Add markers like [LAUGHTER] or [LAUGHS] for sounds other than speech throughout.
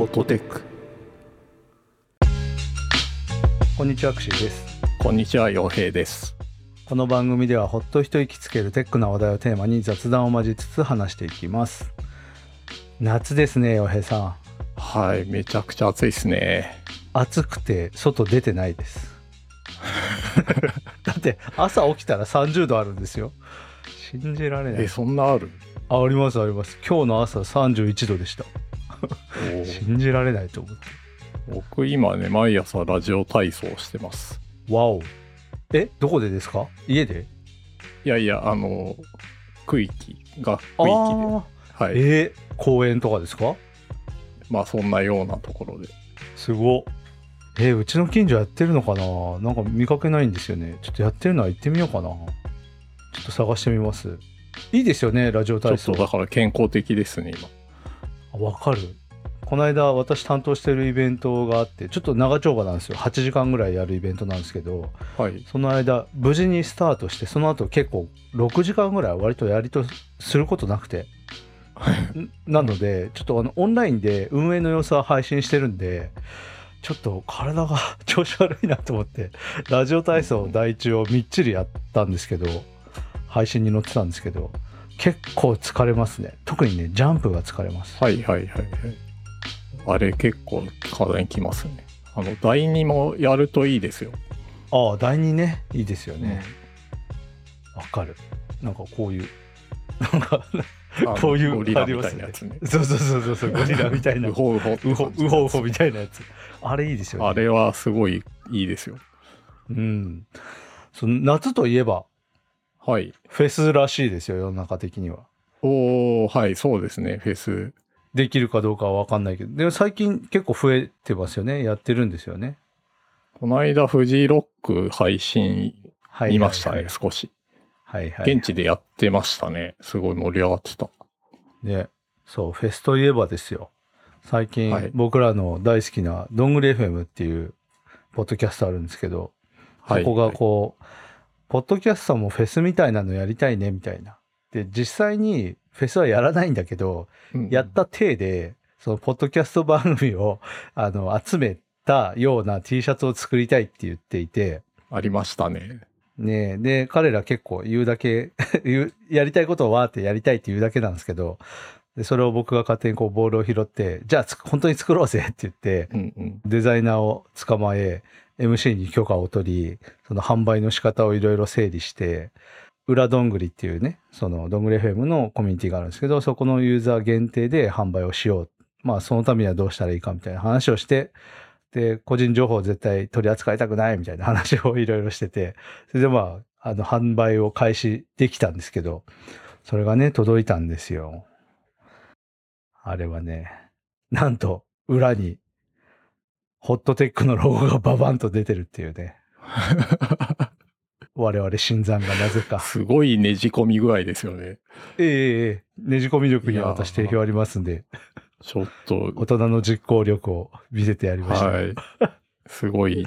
フォトテックこんにちは、アクシーです。こんにちは陽平ですこの番組ではほっと一息つけるテックな話題をテーマに雑談を交えつつ話していきます。夏ですね、洋平さん。はいめちゃくちゃ暑いですね暑くて外出てないです。[LAUGHS] だって朝起きたら30度あるんですよ。信じられないえ。そんなある？あありますあります。今日の朝31度でした。信じられないと思って。僕今ね毎朝ラジオ体操してます。わお。え、どこでですか？家で？いやいやあの区域が区あ域で。あはい。えー公園とかですか？まあそんなようなところで。すご。っえーうちの近所やってるのかな？なんか見かけないんですよね。ちょっとやってるのは行ってみようかな。ちょっと探してみます。いいですよね、ラジオちょ体操。っとだから健康的ですね今。あわかる。この間私担当してるイベントがあって、ちょっと長丁場なんですよ。8時間ぐらいやるイベントなんですけど、はいその間無事にスタートして、その後結構6時間ぐらい割とやりとすることなくて。ん [LAUGHS] なので、ちょっとあのオンラインで運営の様子は配信してるんで、ちょっと体が [LAUGHS] 調子悪いなと思って、ラジオ体操第一をみっちりやったんですけど、配信に載ってたんですけど、結構疲れますね。特にね、ジャンプが疲れます。はいはいはいはいあれ結構体にきますねあの第2もやるといいですよああ、第2ね、いいですよね。わ、かる。なんかこういう、なんか、こういうゴリラみたいなやつねそうそうそうそうそう、ゴリラみたいな。[LAUGHS] ウうホウホってほ感じうほうほみたいなやつ。あれいいですよね。あれはすごいいいですようん。その夏といえば、はいフェスらしいですよ、世の中的には。おーはいそうですねフェスできるかどうかは分かんないけど。でも最近結構増えてますよね。やってるんですよね。この間フジロック配信はい。見ましたね、はい少しはいはい。現地でやってましたねすごい盛り上がってたね。そう、フェスといえばですよ。最近、はい僕らの大好きなどんぐり FM っていうポッドキャストあるんですけど、はいそこがこう、ポッドキャストもフェスみたいなのやりたいねみたいな。で、実際にフェスはやらないんだけど、うんやった体で、そのポッドキャスト番組を [LAUGHS] あの集めたような T シャツを作りたいって言っていて、ありましたね。ねえ。で、彼ら結構言うだけ [LAUGHS] やりたいことをわーってやりたいって言うだけなんですけど、でそれを僕が勝手にこうボールを拾って、じゃあつ本当に作ろうぜって言って、うんうん。デザイナーを捕まえ、MC に許可を取り、その販売の仕方をいろいろ整理して、裏どんぐりっていうね、そのどんぐり FM のコミュニティがあるんですけど、そこのユーザー限定で販売をしよう。まあそのためにはどうしたらいいかみたいな話をして、で、個人情報を絶対取り扱いたくないみたいな [LAUGHS] 話をいろいろしてて、それでまあ、あの、販売を開始できたんですけど、それがね、届いたんですよ。あれはね、なんと、裏に、ホットテックのロゴがババンと出てるっていうね。[LAUGHS] 我々新参がなぜか。すごいねじ込み具合ですよね。ええええねじ込み力には私定評ありますんで、ちょっと。大人の実行力を見せてやりました。はい。すごい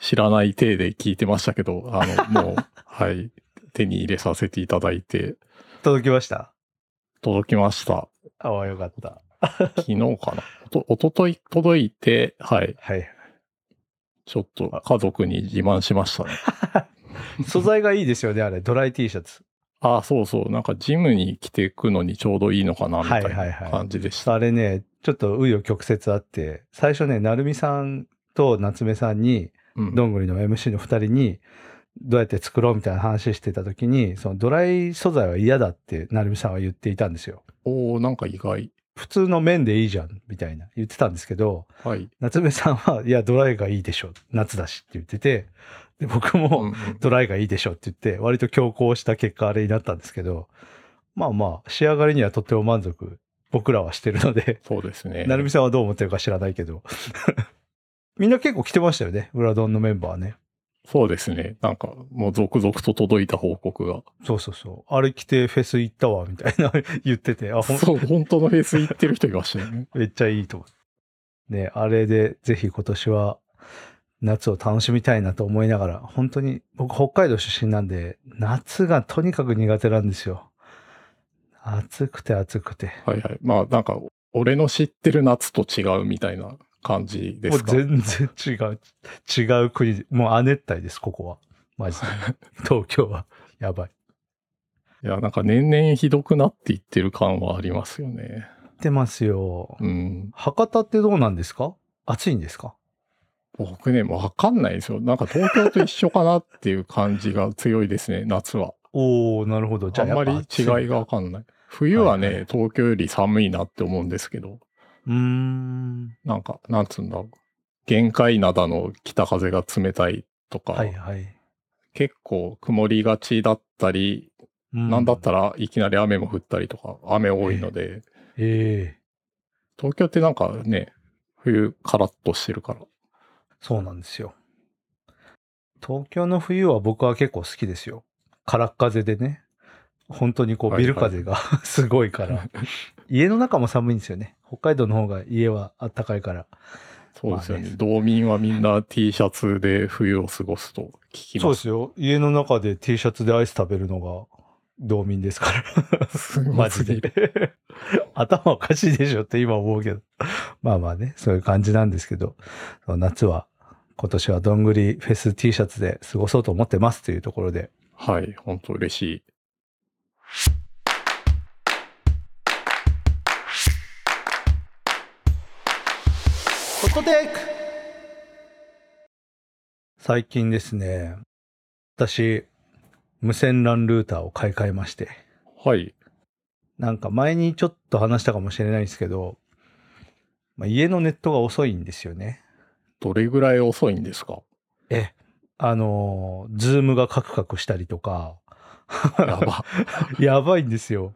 知らない体で聞いてましたけどあのもう [LAUGHS] はい。手に入れさせていただいて。届きました？届きました。ああ、よかった。[LAUGHS] 昨日かな。おとおととい届いてはい。はい。ちょっと家族に自慢しましたね。[LAUGHS] 素材がいいですよね、あれ。ドライ T シャツ。ああそうそう。なんかジムに着てくのにちょうどいいのかなみたいはいはいはない。感じでした、あれね、ちょっと紆余曲折あって、最初ね、なるみさんと夏目さんに、うん。どんぐりの MC の二人に、どうやって作ろうみたいな話してた時に、そのドライ素材は嫌だってなるみさんは言っていたんですよ。おおなんか意外普通の綿でいいじゃん、みたいな言ってたんですけど、はい、夏目さんは、いや、ドライがいいでしょ。夏だしって言ってて、で、僕うんも、うんドライがいいでしょって言って、割と強行した結果あれになったんですけど、まあまあ、仕上がりにはとっても満足、僕らはしてるので、そうですねなるみさんはどう思ってるか知らないけど。[LAUGHS] みんな結構来てましたよね、裏ドンのメンバーね。そうですねなんかもう続々と届いた報告がそうそうそう。あれ着てフェス行ったわ、みたいな [LAUGHS] 言ってて、あ、ほんそう本当のフェス行ってる人いましたよね [LAUGHS] めっちゃいいと思う。ね、あれでぜひ今年は夏を楽しみたいなと思いながら、本当に僕北海道出身なんで、夏がとにかく苦手なんですよ。暑くて暑くて。はいはい。まあなんか俺の知ってる夏と違うみたいな感じでもうすか全然違う。違う国。もう亜熱帯です、ここは。マジで。[LAUGHS] 東京は。やばい。いや、なんか年々ひどくなっていってる感はありますよね。出ますよ。うん。博多ってどうなんですか？暑いんですか？僕ね、もうわかんないですよ。なんか東京と一緒かなっていう感じが強いですね、[LAUGHS] 夏は。おー、なるほど。じゃああんまり違いがわかんない。冬はね、はいはい東京より寒いなって思うんですけど、うーん。なんか、なんつうんだろう。限界灘の北風が冷たいとか、はいはい。結構曇りがちだったり、なんだったら。らいきなり雨も降ったりとか、雨多いので、ええ東京ってなんかね、冬カラッとしてるから。そうなんですよ。東京の冬は僕は結構好きですよ。空っ風でね。本当にこうビル風が [LAUGHS] すごいから。[LAUGHS] 家の中も寒いんですよね。北海道の方が家は暖かいから。そうですよね。まあね道民はみんな T シャツで冬を過ごすと聞きま。そうですすよ。家の中で T シャツでアイス食べるのが [LAUGHS] 道民ですから。すマジ。で。[LAUGHS] 頭おかしいでしょって今思うけど。まあまあね、そういう感じなんですけど、夏は今年はどんぐりフェス T シャツで過ごそうと思ってますというところで。はい、本当嬉しい。ここで最近ですね、私、無線 LAN ルーターを買い替えまして、はい。なんか前にちょっと話したかもしれないですけど、まあ、家のネットが遅いんですよね。どれぐらい遅いんですか？え、あのー、 Zoom がカクカクしたりとか、やば。[LAUGHS] やばいんですよ。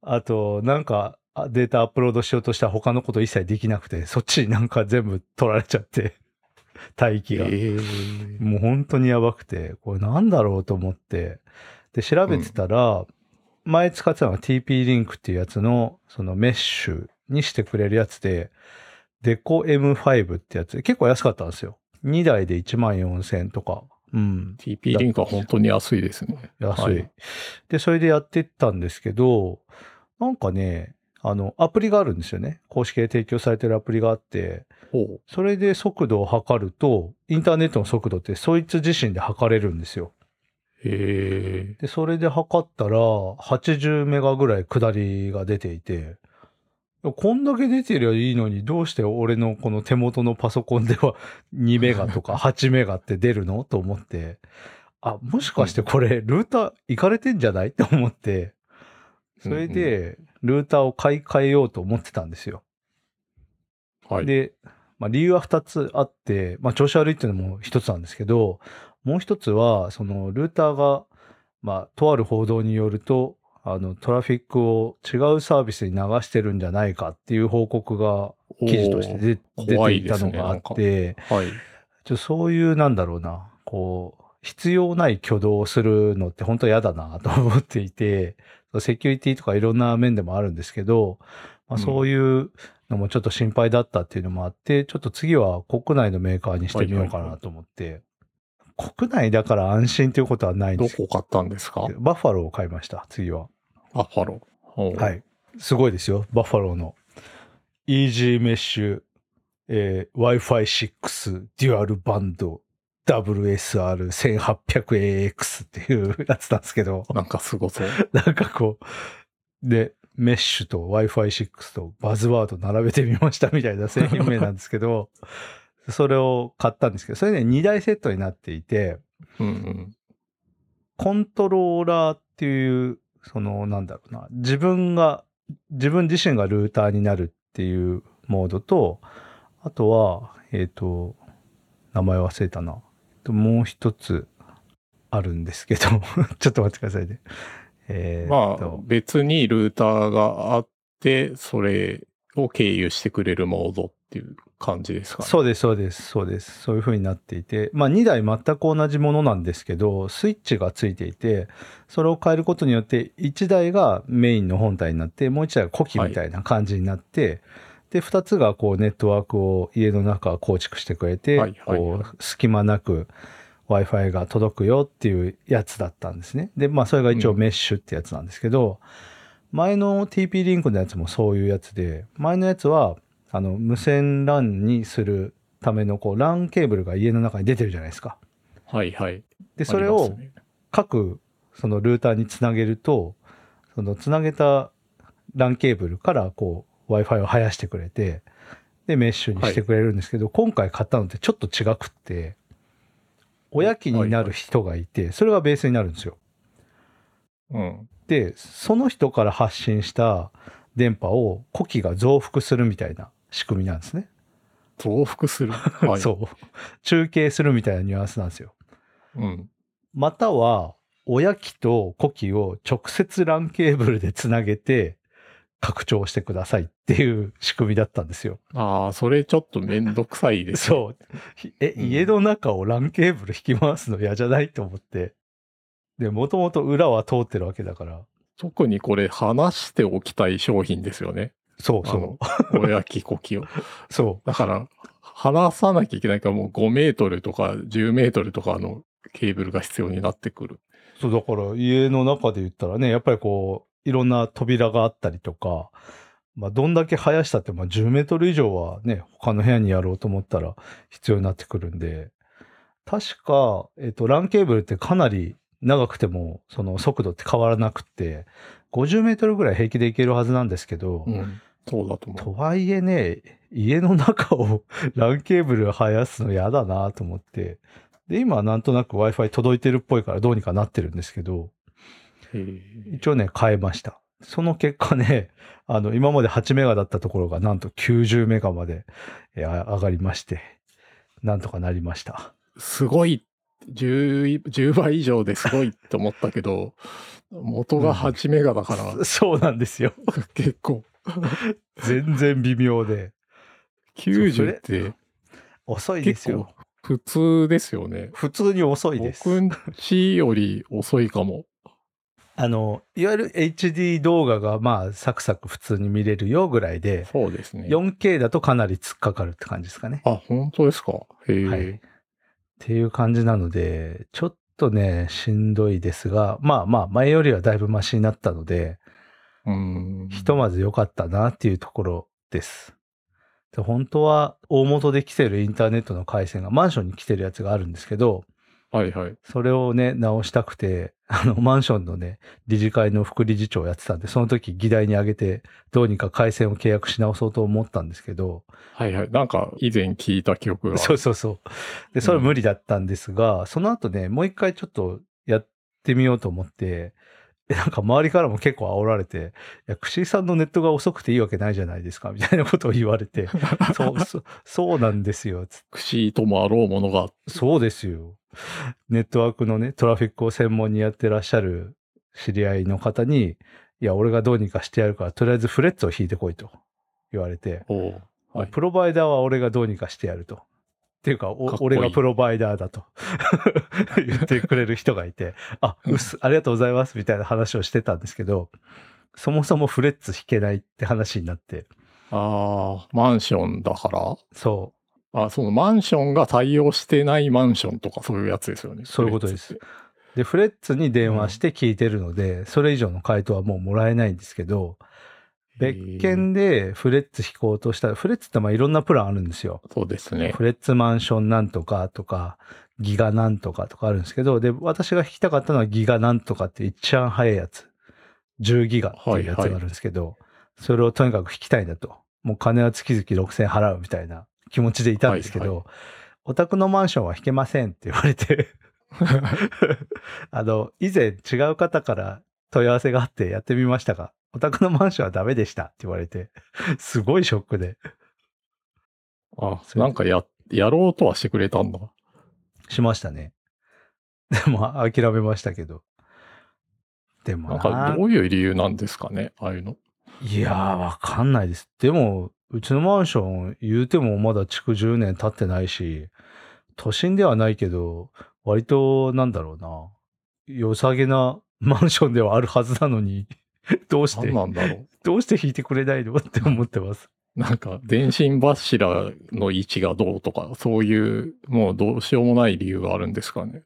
あと、なんかあデータアップロードしようとしたら他のこと一切できなくて、そっちになんか全部取られちゃって、[LAUGHS] 帯域が。えーもう本当にやばくて、これなんだろうと思って、で、調べてたら、前使ってたのが TP リンクっていうやつの、そのメッシュにしてくれるやつで、デコ M5 ってやつで結構安かったんですよ。2台で1万4000とか。うん。TP リンクは本当に安いですね。安い。はいで、それでやってったんですけど、なんかね、あの、アプリがあるんですよね。公式で提供されてるアプリがあって。それで速度を測ると、インターネットの速度ってそいつ自身で測れるんですよ。へえ。で、それで測ったら、80メガぐらい下りが出ていて、こんだけ出てりゃいいのに、どうして俺のこの手元のパソコンでは [LAUGHS] 2メガとか [LAUGHS] 8メガって出るの？と思って、あ、もしかしてこれ、ルーターいかれてんじゃない？って思って、それで、ルーターを買い替えようと思ってたんですよ。はい。で、まあ、理由は2つあって、まあ、調子悪いっていうのも1つなんですけど、もう1つは、そのルーターが、まあ、とある報道によると、あの、トラフィックを違うサービスに流してるんじゃないかっていう報告が記事として出ていたのがあって、はい。ちょそういう、なんだろうな、こう、必要ない挙動をするのって本当嫌だなと思っていて、セキュリティとかいろんな面でもあるんですけど、まあ、うんそういうのもちょっと心配だったっていうのもあって、ちょっと次は国内のメーカーにしてみようかなと思って、国内だから安心ということはないんですけど、どこ買ったんですか？ど、バッファローを買いました、次は。バッファロー。はい。すごいですよ、バッファローの。Easy Mesh、えー Wi-Fi 6デュアルバンド WSR1800AX っていうやつなんですけど、なんかすごそう。[LAUGHS] なんかこう、で、メッシュと Wi-Fi6 とバズワード並べてみましたみたいな [LAUGHS] 製品名なんですけど、それを買ったんですけど、それね、2台セットになっていて、うんうん。コントローラーっていう、その、なんだろうな、自分が、自分自身がルーターになるっていうモードと、あとは、えっ、と、名前忘れたな。ともう一つあるんですけど、[LAUGHS] ちょっと待ってくださいね。えーまあと、別にルーターがあって、それを経由してくれるモードっていう感じですかね。そうです、そうです、そうです。そういう風になっていて、まあ2台全く同じものなんですけど、スイッチがついていて、それを変えることによって、1台がメインの本体になって、もう1台が古希みたいな感じになって、で、2つがこうネットワークを家の中構築してくれて、はいはいこう隙間なく Wi-Fi が届くよっていうやつだったんですね。で、まあそれが一応メッシュってやつなんですけど、前の TP リンクのやつもそういうやつで、前のやつは、あの、無線 LAN にするための、こう、LAN ケーブルが家の中に出てるじゃないですか。はいはい。で、それを各、そのルーターにつなげると、そのつなげた LAN ケーブルから、こう、Wi-Fi を生やしてくれて、で、メッシュにしてくれるんですけど、今回買ったのってちょっと違くって、親機になる人がいて、それがベースになるんですよ。うん。で、その人から発信した電波を呼気が増幅するみたいな仕組みなんですね。増幅する？[LAUGHS] はい。そう。中継するみたいなニュアンスなんですよ。うん。または、親機と呼気を直接 LAN ケーブルでつなげて拡張してくださいっていう仕組みだったんですよ。ああ、それちょっとめんどくさいですね。そう。ひえ、うん家の中を LAN ケーブル引き回すの嫌じゃないと思って。で、もともと裏は通ってるわけだから。特にこれ話しておきたい商品ですよね。そうそあの、親機呼気を。[LAUGHS] う。そだから、話さなきゃいけないからもう5メートルとか10メートルとかのケーブルが必要になってくる。う。そう、だから家の中で言ったらね、やっぱりこう、いろんな扉があったりとか、まあ、どんだけ生やしたって、まあ、10メートル以上はね、他の部屋にやろうと思ったら必要になってくるんで、確か、えっ、と、LAN ケーブルってかなり長くても、その速度って変わらなくって、50メートルぐらい平気で行けるはずなんですけど、うん。そうだと思とはいえね、家の中を [LAUGHS] LAN ケーブル生やすの嫌だなと思って、で、今はなんとなく Wi-Fi 届いてるっぽいからどうにかなってるんですけど、一応ね、変えました。その結果ね、[LAUGHS] あの、今まで8メガだったところがなんと90メガまで上がりまして、なんとかなりました。すごい、10, 10倍以上ですごいって思ったけど、[LAUGHS] 元が8メガだから、そうなんですよ。[LAUGHS] 結構、全然微妙で。そ90れって遅いですよ。普通ですよね。普通に遅いです。僕んちより遅いかも。あの、いわゆる HD 動画がまあサクサク普通に見れるよぐらいで、そうですね。4K だとかなり突っかかるって感じですかね。あ、本当ですか？へえ、はい。っていう感じなので、ちょっとね、しんどいですが、まあまあ、前よりはだいぶマシになったので、うん。ひとまず良かったなっていうところです。で本当は大元で来てるインターネットの回線がマンションに来てるやつがあるんですけど、はいはい。それをね、直したくて、あの、マンションのね、理事会の副理事長をやってたんで、その時議題に挙げて、どうにか回線を契約し直そうと思ったんですけど、はいはい。なんか以前聞いた記憶が。そうそうそう。で、それ無理だったんですが、その後ね、もう一回ちょっとやってみようと思って、でなんか周りからも結構煽られて、いや、串井さんのネットが遅くていいわけないじゃないですか、みたいなことを言われて、[LAUGHS] そう、そそうなんですよ、つ串ともあろうものが。そうですよ。ネットワークのね、トラフィックを専門にやってらっしゃる知り合いの方に、いや、俺がどうにかしてやるから、とりあえずフレッツを引いてこいと言われて、はいプロバイダーは俺がどうにかしてやると。っていうか、俺がプロバイダーだと。[LAUGHS] 言ってくれる人がいて、あ、うっす、ありがとうございますみたいな話をしてたんですけど、そもそもフレッツ引けないって話になって、ああ、マンションだから？そあ、そのマンションが対応してないマンションとかそういうやつですよね。そういうことです。で、フレッツに電話して聞いてるので、それ以上の回答はもうもらえないんですけど、別件でフレッツ引こうとしたら、フレッツってまあいろんなプランあるんですよ。そうですね。フレッツマンションなんとかとか、ギガなんとかとかあるんですけど、で、私が弾きたかったのはギガなんとかって一番早いやつ。10ギガっていうやつがあるんですけど、それをとにかく弾きたいんだと。もう金は月々6000円払うみたいな気持ちでいたんですけど、はいお宅のマンションは弾けませんって言われて、[LAUGHS] あの、以前違う方から問い合わせがあってやってみましたが、お宅のマンションはダメでしたって言われて、すごいショックであ、なんかや、やろうとはしてくれたんだ。しましたね。[LAUGHS] でも諦めましたけど。でもなんかどういう理由なんですかね、ああいうの。いやー、わかんないです。でも、うちのマンション言うてもまだ築10年経ってないし、都心ではないけど、割となんだろうな、良さげなマンションではあるはずなのに、[LAUGHS] どうして何、なんだろう。どうして引いてくれないの？って思ってます。なんか、電信柱の位置がどうとか、そういう、もうどうしようもない理由があるんですかね。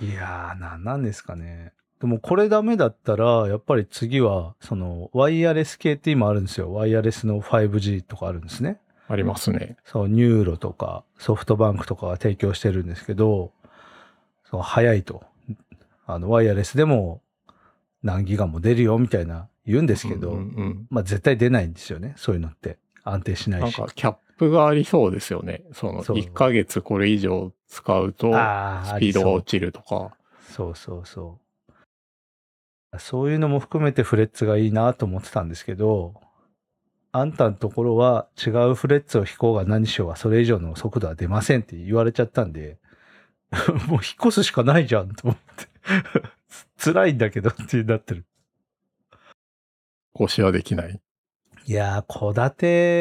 いやー、なんなんですかね。でもこれダメだったら、やっぱり次は、その、ワイヤレス系って今あるんですよ。ワイヤレスの 5G とかあるんですね。ありますね。そう、 NURO とか、ソフトバンクとかが提供してるんですけど、そう早いと。あの、ワイヤレスでも何ギガも出るよみたいな言うんですけど、うんうんうんまあ絶対出ないんですよね。そういうのって。安定しないし。なんかキャップがありそうですよね。そのそう1ヶ月これ以上使うとスピードが落ちるとか。そうそうそう。そういうのも含めてフレッツがいいなと思ってたんですけど、あんたのところは違うフレッツを引こうが何しようがそれ以上の速度は出ませんって言われちゃったんで、[LAUGHS] もう引っ越すしかないじゃんと思って。[LAUGHS] 辛いんだけどってなってる。更新はできない。いやー、戸建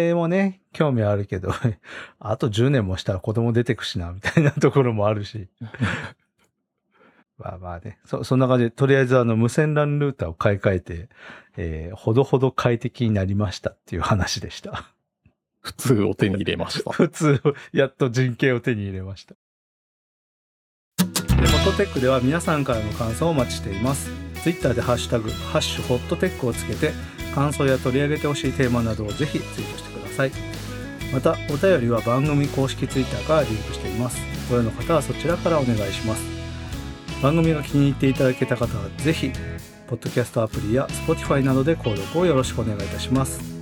てもね、興味あるけど、[LAUGHS] あと10年もしたら子供出てくしな、みたいなところもあるし。[LAUGHS] まあまあね、そ、そんな感じで、とりあえずあの無線 LAN ルーターを買い替えて、えーほどほど快適になりましたっていう話でした。普通を手に入れました。普通、やっと人形を手に入れました。テックでは皆さんからの感想をお待ちしています。Twitter でハッシュタグ、ハッシュホットテックをつけて、感想や取り上げてほしいテーマなどをぜひツイートしてください。また、お便りは番組公式 Twitter からリンクしています。ご用の方はそちらからお願いします。番組が気に入っていただけた方はぜひ、ポッドキャストアプリや Spotify などで購読をよろしくお願いいたします。